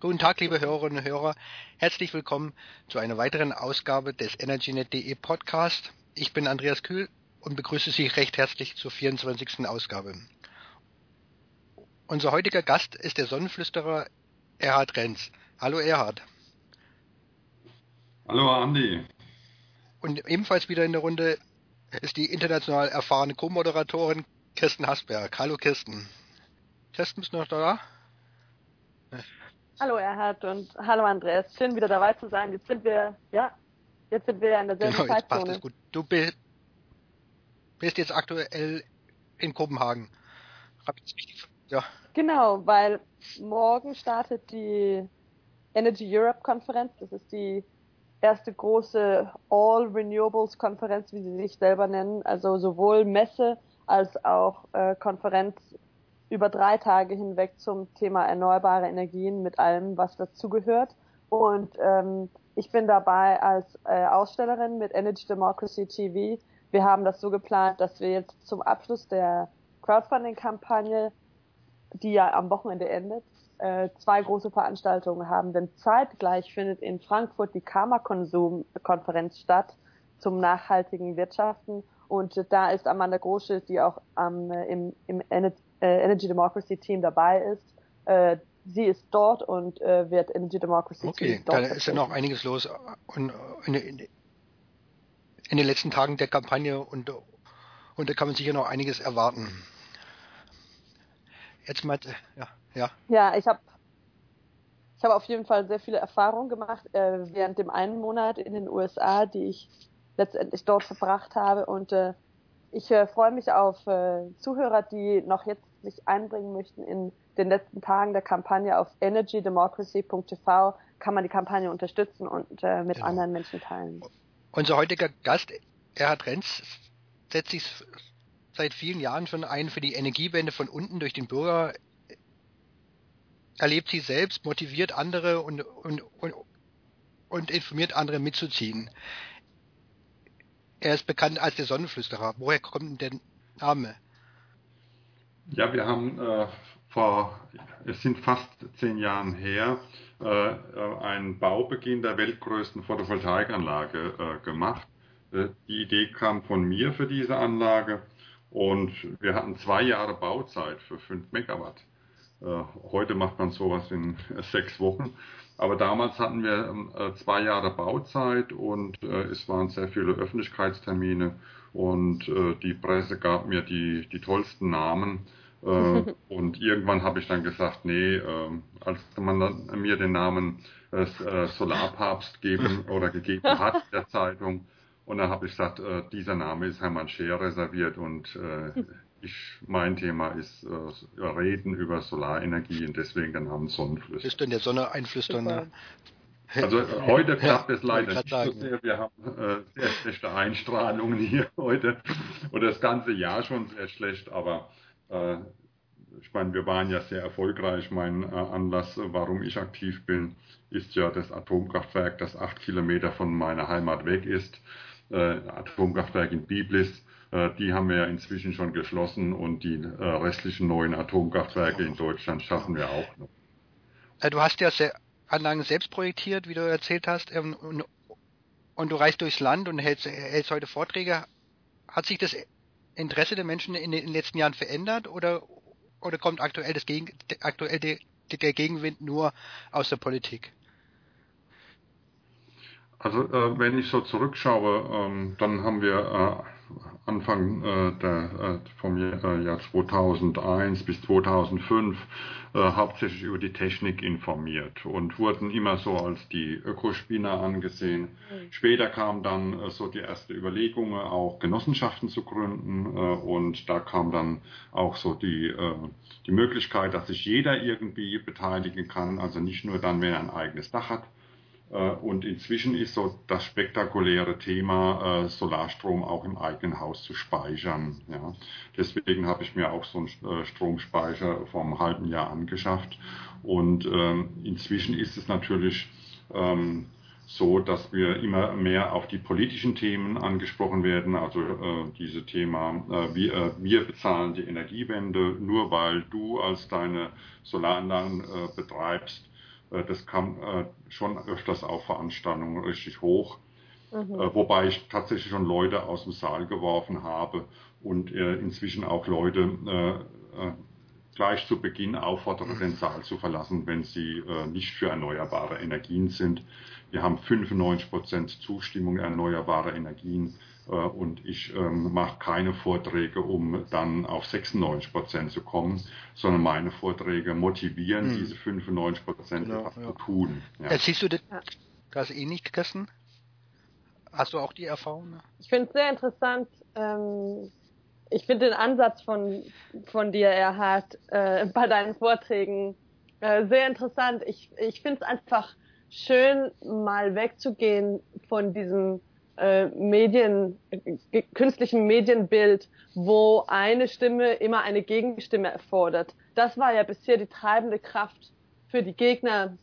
Guten Tag, liebe Hörerinnen und Hörer. Herzlich willkommen zu einer weiteren Ausgabe des EnergyNet.de Podcast. Ich bin Andreas Kühl und begrüße Sie recht herzlich zur 24. Ausgabe. Unser heutiger Gast ist der Sonnenflüsterer Erhard Renz. Hallo Erhard. Hallo Andi. Und ebenfalls wieder in der Runde ist die international erfahrene Co-Moderatorin Kirsten Hasberg. Hallo Kirsten. Kirsten, bist du noch da? Hallo Erhard und hallo Andreas. Schön wieder dabei zu sein. Jetzt sind wir, ja, jetzt sind wir in derselben genau, jetzt Zeitzone. Passt es gut. Du bist jetzt aktuell in Kopenhagen. Ja. Genau, weil morgen startet die Energy Europe Konferenz. Das ist die erste große All Renewables Konferenz, wie sie sich selber nennen. Also sowohl Messe als auch äh, Konferenz über drei Tage hinweg zum Thema erneuerbare Energien mit allem, was dazugehört. Und ähm, ich bin dabei als äh, Ausstellerin mit Energy Democracy TV. Wir haben das so geplant, dass wir jetzt zum Abschluss der Crowdfunding-Kampagne, die ja am Wochenende endet, äh, zwei große Veranstaltungen haben. Denn zeitgleich findet in Frankfurt die Karma-Konsum-Konferenz statt zum nachhaltigen Wirtschaften. Und da ist Amanda Grosche, die auch am, äh, im, im äh, Energy Democracy Team dabei ist. Äh, sie ist dort und äh, wird Energy Democracy okay, Team dort. Okay, da ist ja noch einiges los und in, in, in, den letzten Tagen der Kampagne und, und da kann man sicher noch einiges erwarten. Jetzt mal, ja, ja. Ja, ich habe ich habe auf jeden Fall sehr viele Erfahrungen gemacht äh, während dem einen Monat in den USA, die ich letztendlich dort verbracht habe und äh, ich äh, freue mich auf äh, Zuhörer, die noch jetzt sich einbringen möchten in den letzten Tagen der Kampagne auf energydemocracy.tv kann man die Kampagne unterstützen und äh, mit genau. anderen Menschen teilen. Unser heutiger Gast, Erhard Renz, setzt sich seit vielen Jahren schon ein für die Energiewende von unten durch den Bürger. Erlebt sie selbst, motiviert andere und, und, und, und informiert andere mitzuziehen. Er ist bekannt als der Sonnenflüsterer. Woher kommt denn der Name? Ja, wir haben äh, vor, es sind fast zehn Jahren her, äh, äh, einen Baubeginn der weltgrößten Photovoltaikanlage äh, gemacht. Äh, die Idee kam von mir für diese Anlage und wir hatten zwei Jahre Bauzeit für fünf Megawatt. Äh, heute macht man sowas in sechs Wochen. Aber damals hatten wir ähm, zwei Jahre Bauzeit und es waren sehr viele Öffentlichkeitstermine und die Presse gab mir die, die tollsten Namen äh, und irgendwann habe ich dann gesagt, nee, äh, als man dann mir den Namen äh, äh Solarpapst geben oder gegeben hat der Zeitung, und dann habe ich gesagt, äh, dieser Name ist Hermann Scheer reserviert und äh, ich, mein Thema ist äh, Reden über Solarenergie und deswegen der Name Sonnenflüster. Ist denn der Sonne einflüsternde? Also heute klappt es leider nicht so sehr. Wir haben äh, sehr schlechte Einstrahlungen hier heute und das ganze Jahr schon sehr schlecht, aber äh, ich meine, wir waren ja sehr erfolgreich. Mein äh, Anlass, warum ich aktiv bin, ist ja das Atomkraftwerk, das acht Kilometer von meiner Heimat weg ist. Äh, Atomkraftwerk in Biblis. Die haben wir ja inzwischen schon geschlossen und die restlichen neuen Atomkraftwerke in Deutschland schaffen wir auch noch. Du hast ja Anlagen selbst projektiert, wie du erzählt hast, ähm, und, du reist durchs Land und hältst, hältst heute Vorträge. Hat sich das Interesse der Menschen in den letzten Jahren verändert oder, oder kommt aktuell, das Gegen, aktuell der, Gegenwind nur aus der Politik? Also äh, wenn ich so zurückschaue, ähm, dann haben wir äh, Anfang äh, der, äh, vom Jahr, äh, Jahr 2001 bis 2005 äh, hauptsächlich über die Technik informiert und wurden immer so als die Ökospinner angesehen. Mhm. Später kam dann äh, so die erste Überlegung, auch Genossenschaften zu gründen äh, und da kam dann auch so die, äh, die Möglichkeit, dass sich jeder irgendwie beteiligen kann, also nicht nur dann, wenn er ein eigenes Dach hat, äh, und inzwischen ist so das spektakuläre Thema, äh, Solarstrom auch im eigenen Haus zu speichern. Ja. Deswegen habe ich mir auch so einen äh, Stromspeicher vor einem halben Jahr angeschafft. Und ähm, inzwischen ist es natürlich ähm, so, dass wir immer mehr auf die politischen Themen angesprochen werden. Also äh, diese Thema, äh, wir, äh, bezahlen die Energiewende nur weil du als deine Solaranlagen betreibst äh, das kam äh, schon öfters auf Veranstaltungen richtig hoch. Mhm. Äh, wobei ich tatsächlich schon Leute aus dem Saal geworfen habe und äh, inzwischen auch Leute äh, gleich zu Beginn auffordere, den Saal zu verlassen, wenn sie nicht für erneuerbare Energien sind. Wir haben 95 Prozent Zustimmung erneuerbare Energien und ich ähm, mache keine Vorträge, um dann auf 96 Prozent zu kommen, sondern meine Vorträge motivieren, hm. diese 95 Prozent genau, ja. zu tun. Ja. Siehst du das, das eh nicht gegessen? Hast du auch die Erfahrung? Ne? Ich finde es sehr interessant. Ähm, ich finde den Ansatz von, von dir, Erhard, äh, bei deinen Vorträgen äh, sehr interessant. Ich, ich finde es einfach schön, mal wegzugehen von diesem äh, Medien, äh, künstlichen Medienbild, wo eine Stimme immer eine Gegenstimme erfordert. Das war ja bisher die treibende Kraft für die Gegner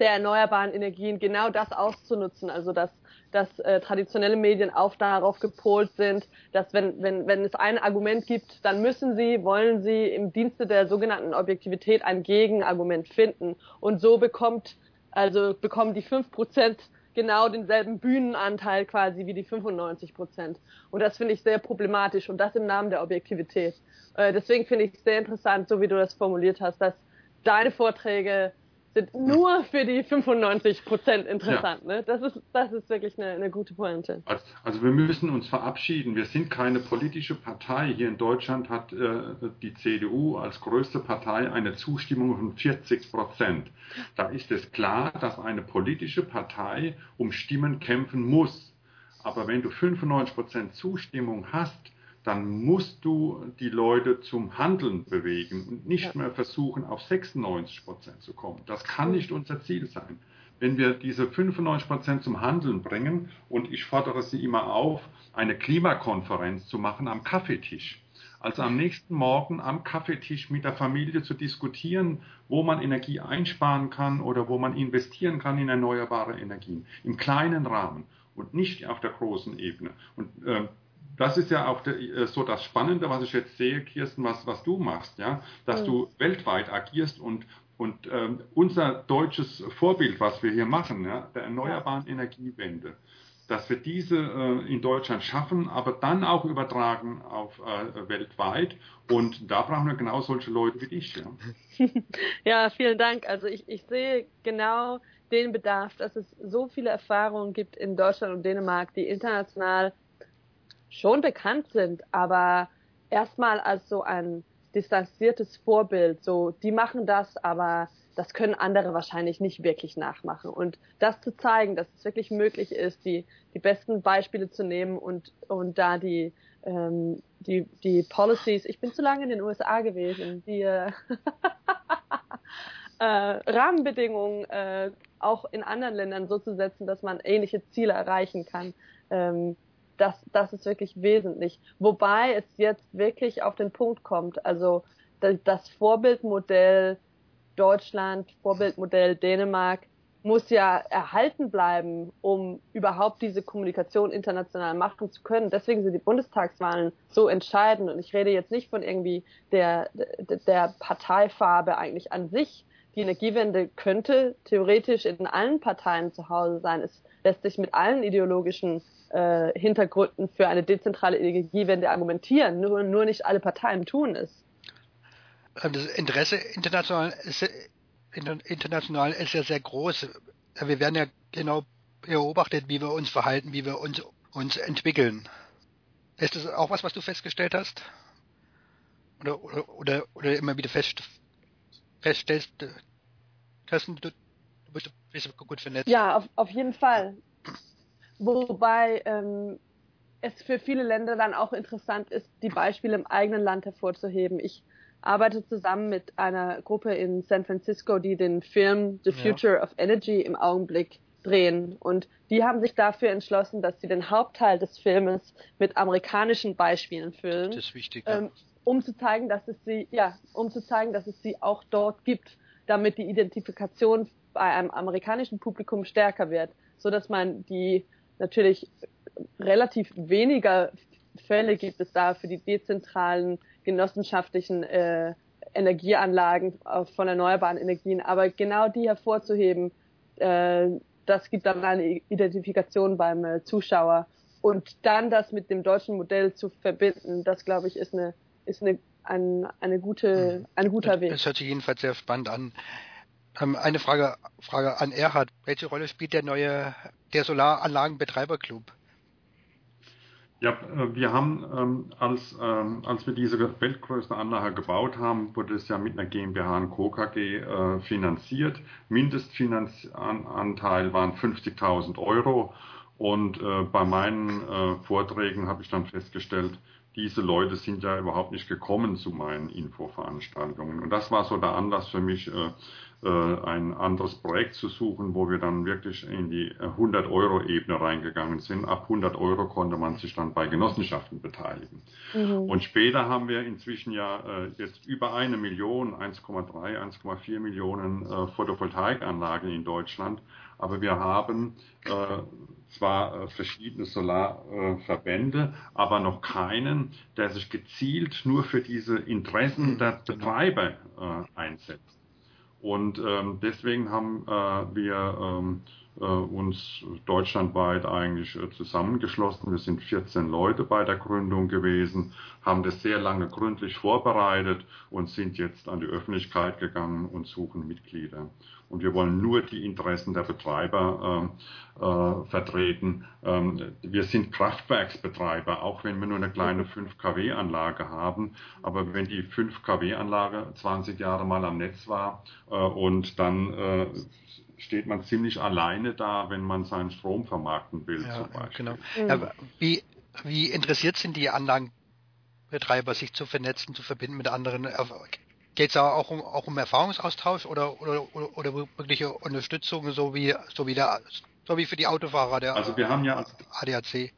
der erneuerbaren Energien, genau das auszunutzen. Also dass dass äh, traditionelle Medien auch darauf gepolt sind, dass wenn, wenn, wenn es ein Argument gibt, dann müssen sie, wollen sie im Dienste der sogenannten Objektivität ein Gegenargument finden. Und so bekommt, also bekommen die fünf Prozent genau denselben Bühnenanteil quasi wie die 95 Prozent. Und das finde ich sehr problematisch und das im Namen der Objektivität. Äh, deswegen finde ich es sehr interessant, so wie du das formuliert hast, dass deine Vorträge sind nur für die 95 Prozent interessant. Ja. Ne? Das, ist, das ist wirklich eine, eine gute Pointe. Also, also, wir müssen uns verabschieden. Wir sind keine politische Partei. Hier in Deutschland hat äh, die CDU als größte Partei eine Zustimmung von 40 Prozent. Da ist es klar, dass eine politische Partei um Stimmen kämpfen muss. Aber wenn du 95 Prozent Zustimmung hast, dann musst du die Leute zum Handeln bewegen und nicht mehr versuchen, auf 96 Prozent zu kommen. Das kann nicht unser Ziel sein. Wenn wir diese 95 Prozent zum Handeln bringen, und ich fordere Sie immer auf, eine Klimakonferenz zu machen am Kaffeetisch. Also am nächsten Morgen am Kaffeetisch mit der Familie zu diskutieren, wo man Energie einsparen kann oder wo man investieren kann in erneuerbare Energien. Im kleinen Rahmen und nicht auf der großen Ebene. Und äh, das ist ja auch äh, so das Spannende, was ich jetzt sehe, Kirsten, was, was du machst, ja, dass mhm. du weltweit agierst und, und ähm, unser deutsches Vorbild, was wir hier machen, ja, der erneuerbaren. Energiewende, dass wir diese äh, in Deutschland schaffen, aber dann auch übertragen auf äh, weltweit. Und da brauchen wir genau solche Leute wie dich. Ja, ja vielen Dank. Also ich, ich sehe genau den Bedarf, dass es so viele Erfahrungen gibt in Deutschland und Dänemark, die international schon bekannt sind, aber erstmal als so ein distanziertes Vorbild, so die machen das, aber das können andere wahrscheinlich nicht wirklich nachmachen. Und das zu zeigen, dass es wirklich möglich ist, die, die besten Beispiele zu nehmen und, und da die, ähm, die, die Policies, ich bin zu lange in den USA gewesen, die äh, äh, Rahmenbedingungen äh, auch in anderen Ländern so zu setzen, dass man ähnliche Ziele erreichen kann. Ähm, das, das ist wirklich wesentlich. Wobei es jetzt wirklich auf den Punkt kommt. Also das Vorbildmodell Deutschland, Vorbildmodell Dänemark muss ja erhalten bleiben, um überhaupt diese Kommunikation international machen zu können. Deswegen sind die Bundestagswahlen so entscheidend. Und ich rede jetzt nicht von irgendwie der, der Parteifarbe eigentlich an sich. Die Energiewende könnte theoretisch in allen Parteien zu Hause sein. Es lässt sich mit allen ideologischen äh, Hintergründen für eine dezentrale Energiewende argumentieren, nur, nur nicht alle Parteien tun es. Ähm, das Interesse international ist, international ist ja sehr groß. Wir werden ja genau beobachtet, wie wir uns verhalten, wie wir uns, uns entwickeln. Ist das auch was, was du festgestellt hast? Oder, oder, oder, oder immer wieder fest, feststellst, Kirsten, du, du bist gut vernetzt? Ja, auf, auf jeden Fall. Wobei ähm, es für viele Länder dann auch interessant ist, die Beispiele im eigenen Land hervorzuheben. Ich arbeite zusammen mit einer Gruppe in San Francisco, die den Film The Future ja. of Energy im Augenblick drehen. Und die haben sich dafür entschlossen, dass sie den Hauptteil des Filmes mit amerikanischen Beispielen füllen. Das ist wichtig. Ja. Ähm, um zu zeigen, dass es sie, ja, um zu zeigen, dass es sie auch dort gibt, damit die Identifikation bei einem amerikanischen Publikum stärker wird, so dass man die natürlich relativ weniger Fälle gibt es da für die dezentralen genossenschaftlichen äh, Energieanlagen von erneuerbaren Energien. Aber genau die hervorzuheben, äh, das gibt dann eine Identifikation beim äh, Zuschauer. Und dann das mit dem deutschen Modell zu verbinden, das glaube ich ist eine, ist eine, ein, eine gute, ein guter Weg. Das hört sich jedenfalls sehr spannend an. Ähm, eine Frage, Frage an Erhard. Welche Rolle spielt der neue, der Solaranlagenbetreiberclub? Ja, äh, wir haben, ähm, als, ähm, als wir diese weltgrößte Anlage gebaut haben, wurde es ja mit einer GmbH und Co. KG äh, finanziert. Mindestfinanzanteil waren 50.000 Euro. Und äh, bei meinen äh, Vorträgen habe ich dann festgestellt, diese Leute sind ja überhaupt nicht gekommen zu meinen Infoveranstaltungen. Und das war so der Anlass für mich, äh, äh, ein anderes Projekt zu suchen, wo wir dann wirklich in die 100-Euro-Ebene reingegangen sind. Ab 100 Euro konnte man sich dann bei Genossenschaften beteiligen. Mhm. Und später haben wir inzwischen ja äh, jetzt über eine Million, 1,3, 1,4 Millionen Photovoltaikanlagen in Deutschland. Aber wir haben zwar äh, verschiedene Solarverbände, aber noch keinen, der sich gezielt nur für diese Interessen der genau. Betreiber äh, einsetzt. Und ähm, deswegen haben äh, wir ähm, äh, uns deutschlandweit eigentlich äh, zusammengeschlossen. Wir sind 14 Leute bei der Gründung gewesen, haben das sehr lange gründlich vorbereitet und sind jetzt an die Öffentlichkeit gegangen und suchen Mitglieder und wir wollen nur die Interessen der Betreiber äh, äh, vertreten. Ähm, wir sind Kraftwerksbetreiber, auch wenn wir nur eine kleine 5 kW-Anlage haben. Aber wenn die 5 kW-Anlage 20 Jahre mal am Netz war äh, und dann äh, steht man ziemlich alleine da, wenn man seinen Strom vermarkten will. Ja, zum Beispiel. Genau. Ja, wie, wie interessiert sind die Anlagenbetreiber, sich zu vernetzen, zu verbinden mit anderen? Geht es auch um, auch um Erfahrungsaustausch oder, oder, oder, oder wirkliche Unterstützung, so wie, so wie, der, so wie für die Autofahrer der also wir haben ja ADAC?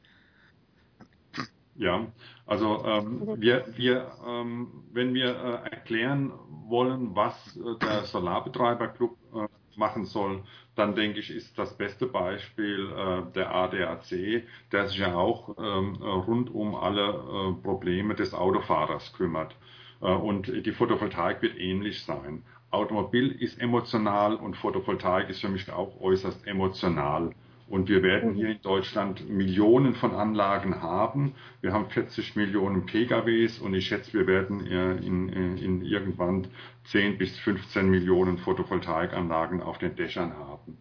Ja, also ähm, mhm. wir, wir ähm, wenn wir äh, erklären wollen, was äh, der Solarbetreiberclub äh, machen soll, dann denke ich, ist das beste Beispiel äh, der ADAC, der sich ja auch ähm, rund um alle äh, Probleme des Autofahrers kümmert. Äh, und die Photovoltaik wird ähnlich sein. Automobil ist emotional und Photovoltaik ist für mich auch äußerst emotional. Und wir werden hier in Deutschland Millionen von Anlagen haben. Wir haben 40 Millionen PKWs und ich schätze, wir werden in, in, in irgendwann 10 bis 15 Millionen Photovoltaikanlagen auf den Dächern haben.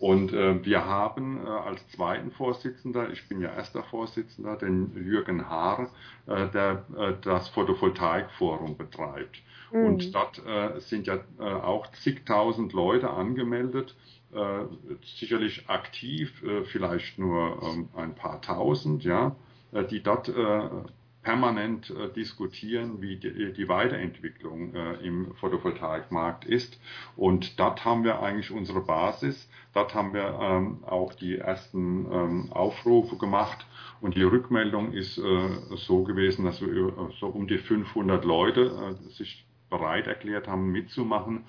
Und äh, wir haben äh, als zweiten Vorsitzender, ich bin ja erster Vorsitzender, den Jürgen Haar, äh, der äh, das Photovoltaikforum betreibt. Mhm. Und dort äh, sind ja äh, auch zigtausend Leute angemeldet, äh, sicherlich aktiv, äh, vielleicht nur ähm, ein paar tausend, ja, äh, die dort äh, permanent äh, diskutieren, wie die, die Weiterentwicklung äh, im Photovoltaikmarkt ist. Und dort haben wir eigentlich unsere Basis. Dort haben wir ähm, auch die ersten ähm, Aufrufe gemacht. Und die Rückmeldung ist äh, so gewesen, dass wir äh, so um die 500 Leute äh, sich bereit erklärt haben, mitzumachen.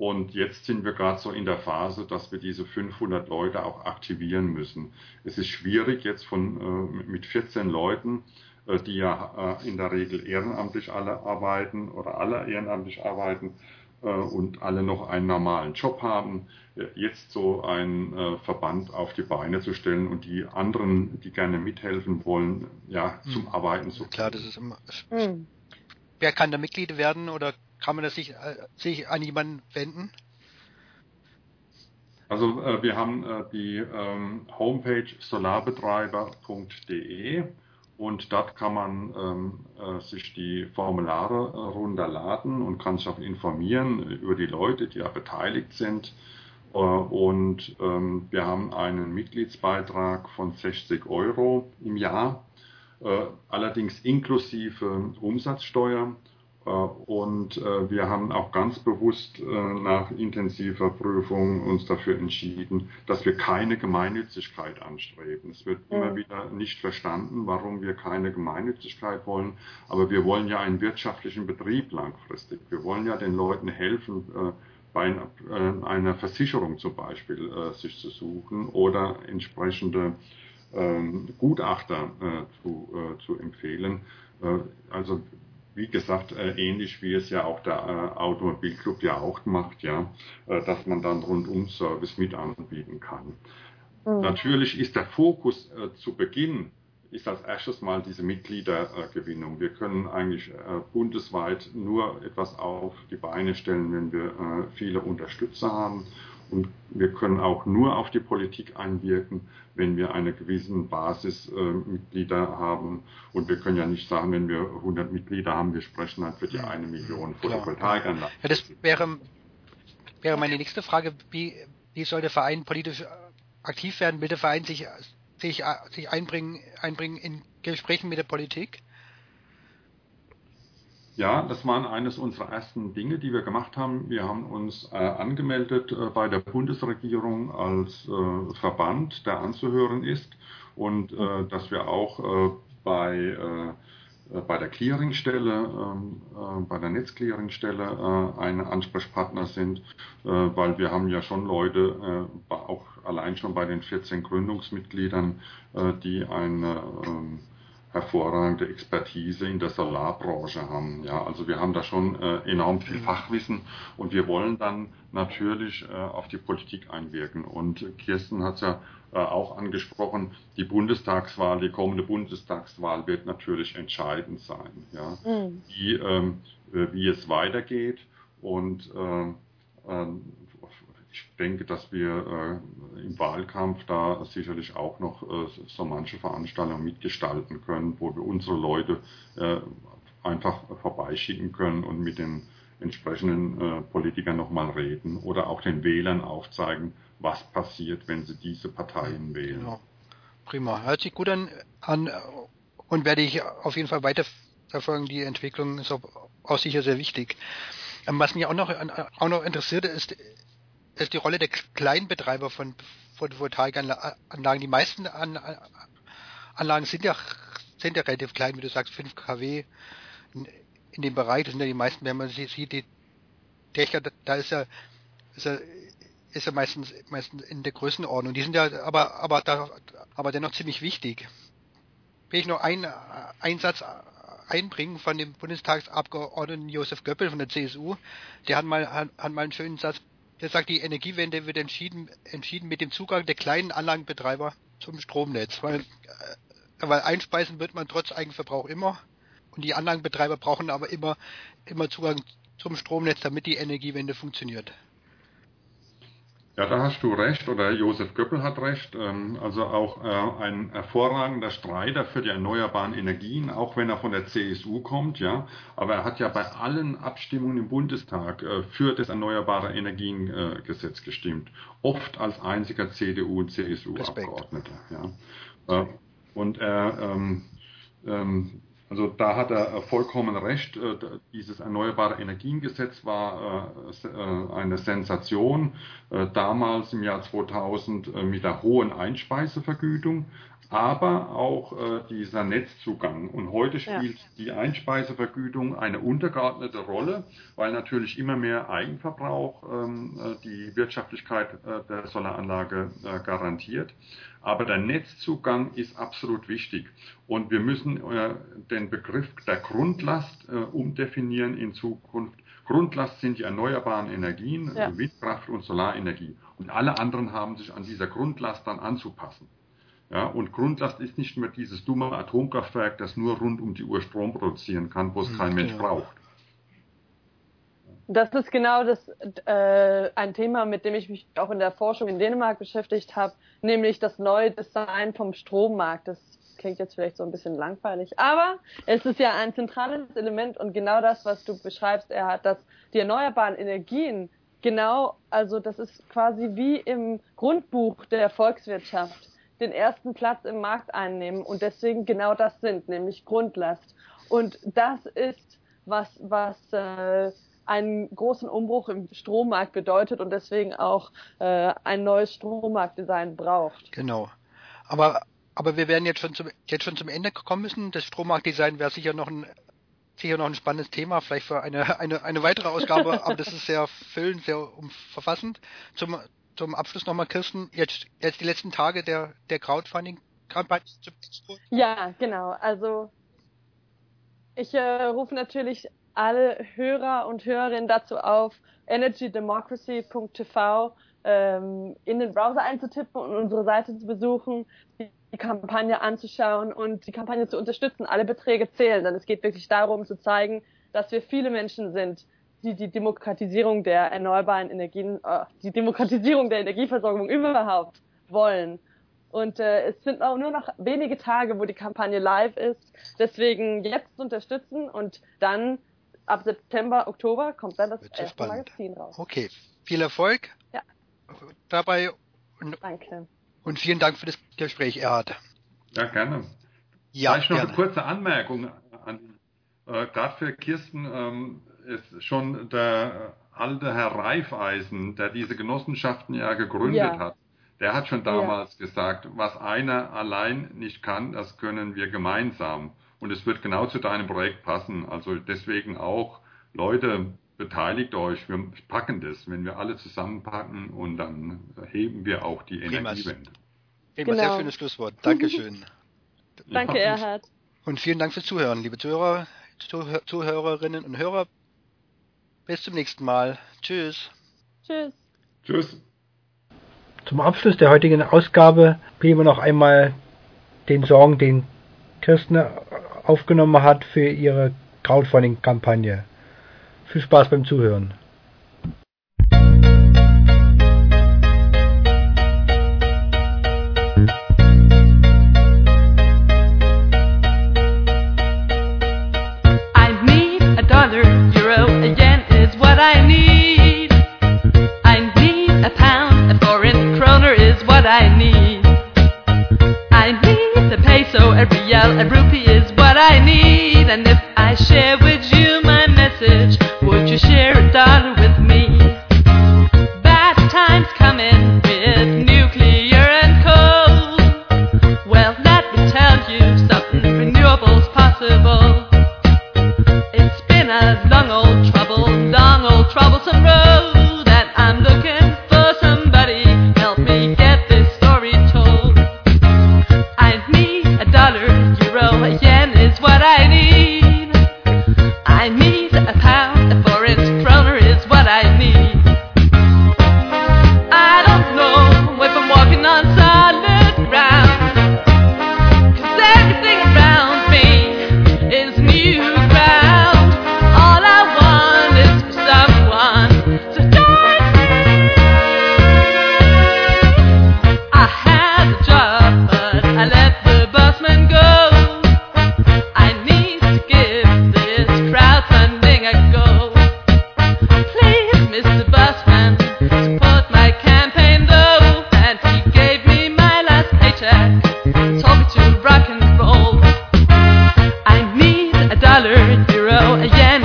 Und jetzt sind wir gerade so in der Phase, dass wir diese 500 Leute auch aktivieren müssen. Es ist schwierig jetzt von, äh, mit 14 Leuten äh, die ja äh, in der Regel ehrenamtlich alle arbeiten oder alle ehrenamtlich arbeiten äh, und alle noch einen normalen Job haben, jetzt so einen Verband auf die Beine zu stellen und die anderen, die gerne mithelfen wollen, ja, zum hm. Arbeiten zu Klar, das ist immer. Hm. Wer kann da Mitglied werden oder kann man das sich, sich an jemanden wenden? Also äh, wir haben äh, die ähm, Homepage solarbetreiber.de und dort kann man ähm, äh, sich die Formulare äh, runterladen und kann sich auch informieren über die Leute, die da beteiligt sind. Äh, und ähm, wir haben einen Mitgliedsbeitrag von 60 Euro im Jahr, äh, allerdings inklusive Umsatzsteuer. Äh, und äh, wir haben auch ganz bewusst äh, nach intensiver Prüfung uns dafür entschieden, dass wir keine Gemeinnützigkeit anstreben. Es wird immer wieder nicht verstanden, warum wir keine Gemeinnützigkeit wollen. Aber wir wollen ja einen wirtschaftlichen Betrieb langfristig. Wir wollen ja den Leuten helfen, bei einer Versicherung zum Beispiel sich zu suchen oder entsprechende ähm, Gutachter zu, zu empfehlen. Also wie gesagt, äh, ähnlich wie es ja auch der äh, Automobilclub ja auch macht, ja, äh, dass man dann Rundum-Service mit anbieten kann. Mhm. Natürlich ist der Fokus zu Beginn ist als erstes mal diese Mitgliedergewinnung. Wir können eigentlich bundesweit nur etwas auf die Beine stellen, wenn wir viele Unterstützer haben. Und wir können auch nur auf die Politik einwirken, wenn wir eine gewisse Basis äh, Mitglieder haben. Und wir können ja nicht sagen, wenn wir 100 Mitglieder haben, wir sprechen dann für die eine Million Photovoltaikanlagen. Ja, das wäre, wäre meine nächste Frage. Wie, wie soll der Verein politisch aktiv werden? Will der Verein sich sich, sich einbringen, einbringen in Gesprächen mit der Politik? Ja, das waren eines unserer ersten Dinge, die wir gemacht haben. Wir haben uns äh, angemeldet äh, bei der Bundesregierung als äh, Verband, der anzuhören ist und äh, dass wir auch äh, bei äh, bei der Clearingstelle, ähm, äh, bei der Netzclearingstelle ein Ansprechpartner sind, weil wir haben ja schon Leute, auch allein schon bei den 14 Gründungsmitgliedern, die eine ähm, hervorragende Expertise in der Solarbranche haben. Ja, also wir haben da schon äh, enorm viel mhm. Fachwissen und wir wollen dann natürlich äh, auf die Politik einwirken. Und Kirsten hat es ja äh, auch angesprochen, die Bundestagswahl, die kommende Bundestagswahl wird natürlich entscheidend sein, ja, mhm. wie, ähm, äh, wie es weitergeht und äh, ähm, ich denke, dass wir äh, im Wahlkampf da sicherlich auch noch äh, so manche Veranstaltungen mitgestalten können, wo wir unsere Leute äh, einfach vorbeischicken können und mit den entsprechenden äh, Politikern nochmal reden oder auch den Wählern aufzeigen, was passiert, wenn sie diese Parteien wählen. Genau. Prima. Hört sich gut an, an und werde ich auf jeden Fall weiter verfolgen. Die Entwicklung ist auch, auch sicher sehr wichtig. Ähm, was mich auch noch, auch noch interessiert, ist, ist die Rolle der Kleinbetreiber von Photovoltaikanlagen. Die meisten An Anlagen sind ja, sind ja relativ klein, wie du sagst, 5 kW in, in dem Bereich. Das sind ja die meisten, wenn man sieht, die Dächer, da ist ja, ist ja, ist ja meistens, meistens in der Größenordnung. Die sind ja aber, aber, da, aber dennoch ziemlich wichtig. Will ich noch einen Einsatz einbringen von dem Bundestagsabgeordneten Josef Göppel von der CSU. Der hat mal, hat, hat mal einen schönen Satz der sagt, die Energiewende wird entschieden, entschieden mit dem Zugang der kleinen Anlagenbetreiber zum Stromnetz, weil, äh, weil einspeisen wird man trotz Eigenverbrauch immer und die Anlagenbetreiber brauchen aber immer, immer Zugang zum Stromnetz, damit die Energiewende funktioniert. Ja, da hast du recht, oder Josef Göppel hat recht. Ähm, also auch äh, ein hervorragender Streiter für die erneuerbaren Energien, auch wenn er von der CSU kommt, ja. Aber er hat ja bei allen Abstimmungen im Bundestag äh, für das Erneuerbare Energiengesetz gestimmt. Oft als einziger CDU- und CSU-Abgeordneter, ja. Äh, und er ähm, ähm, also da hat er vollkommen recht. Äh, dieses Erneuerbare Energiengesetz war äh, äh, eine Sensation damals im Jahr 2000 mit der hohen Einspeisevergütung, aber auch dieser Netzzugang. Und heute spielt ja. die Einspeisevergütung eine untergeordnete Rolle, weil natürlich immer mehr Eigenverbrauch ähm, die Wirtschaftlichkeit der Solaranlage garantiert. Aber der Netzzugang ist absolut wichtig. Und wir müssen äh, den Begriff der Grundlast äh, umdefinieren in Zukunft. Grundlast sind die erneuerbaren Energien, ja. Windkraft und Solarenergie. Und alle anderen haben sich an dieser Grundlast dann anzupassen. Ja, und Grundlast ist nicht mehr dieses dumme Atomkraftwerk, das nur rund um die Uhr Strom produzieren kann, wo es hm, kein Mensch ja. braucht. Das ist genau das äh, ein Thema, mit dem ich mich auch in der Forschung in Dänemark beschäftigt habe, nämlich das neue Design vom Strommarkt. Das klingt jetzt vielleicht so ein bisschen langweilig, aber es ist ja ein zentrales Element und genau das, was du beschreibst, er hat, dass die erneuerbaren Energien genau, also das ist quasi wie im Grundbuch der Volkswirtschaft den ersten Platz im Markt einnehmen und deswegen genau das sind, nämlich Grundlast. Und das ist was, was äh, einen großen Umbruch im Strommarkt bedeutet und deswegen auch äh, ein neues Strommarktdesign braucht. Genau. Aber aber wir werden jetzt schon zum jetzt schon zum Ende kommen müssen. Das Strommarktdesign wäre sicher noch ein sicher noch ein spannendes Thema, vielleicht für eine eine, eine weitere Ausgabe, aber das ist sehr füllend, sehr umfassend. Zum zum Abschluss nochmal, Kirsten, jetzt jetzt die letzten Tage der der Crowdfunding Kampagne Ja, genau. Also Ich äh, rufe natürlich alle Hörer und Hörerinnen dazu auf, energydemocracy.tv ähm, in den Browser einzutippen und unsere Seite zu besuchen, die Kampagne anzuschauen und die Kampagne zu unterstützen. Alle Beträge zählen, denn es geht wirklich darum zu zeigen, dass wir viele Menschen sind, die die Demokratisierung der erneuerbaren Energien, äh, die Demokratisierung der Energieversorgung überhaupt wollen. Und äh, es sind auch nur noch wenige Tage, wo die Kampagne live ist. Deswegen jetzt unterstützen und dann ab September, Oktober kommt dann das erste spannend. Magazin raus. Okay, viel Erfolg ja. dabei. Und, Danke. Und vielen Dank für das Gespräch, Erhard. Ja, gerne. Ja, Vielleicht noch gerne. eine kurze Anmerkung an, äh, gerade für Kirsten, ähm, ist schon der alte Herr Reifeisen, der diese Genossenschaften ja gegründet ja. hat, der hat schon damals ja. gesagt, was einer allein nicht kann, das können wir gemeinsam. Und es wird genau zu deinem Projekt passen. Also deswegen auch, Leute, beteiligt euch, wir packen das, wenn wir alle zusammenpacken und dann heben wir auch die Prima. Energiewende. Prima, genau. sehr schönes Schlusswort. Dankeschön. Danke, Erhard. Und vielen Dank fürs Zuhören, liebe Zuhörer, Zuhörerinnen und Hörer. Bis zum nächsten Mal. Tschüss. Tschüss. Tschüss. Zum Abschluss der heutigen Ausgabe spielen wir noch einmal den Song, den Kirsten aufgenommen hat für ihre Crowdfunding-Kampagne. Viel Spaß beim Zuhören. 我现 dollar zero again. yen.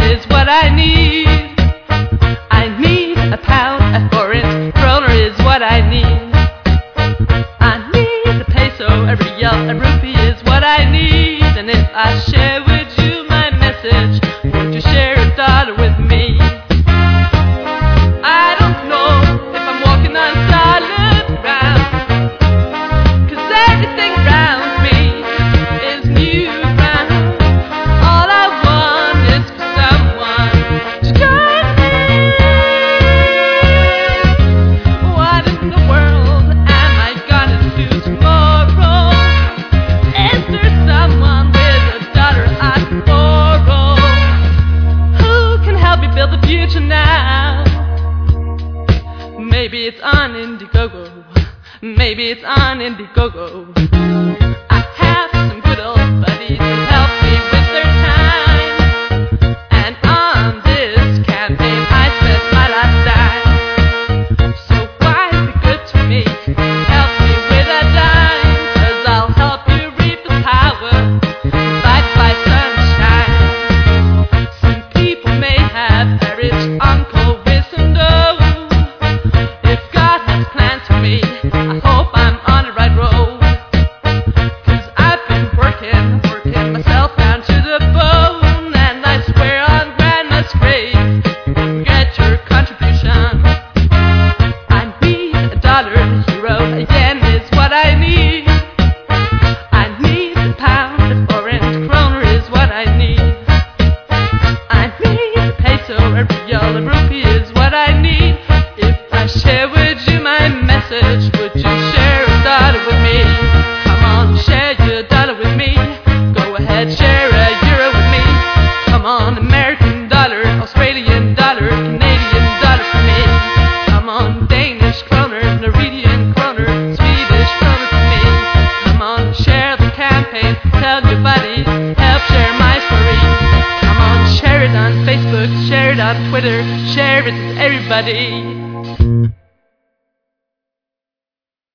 future now. Maybe it's on Indiegogo. Maybe it's on Indiegogo. somebody.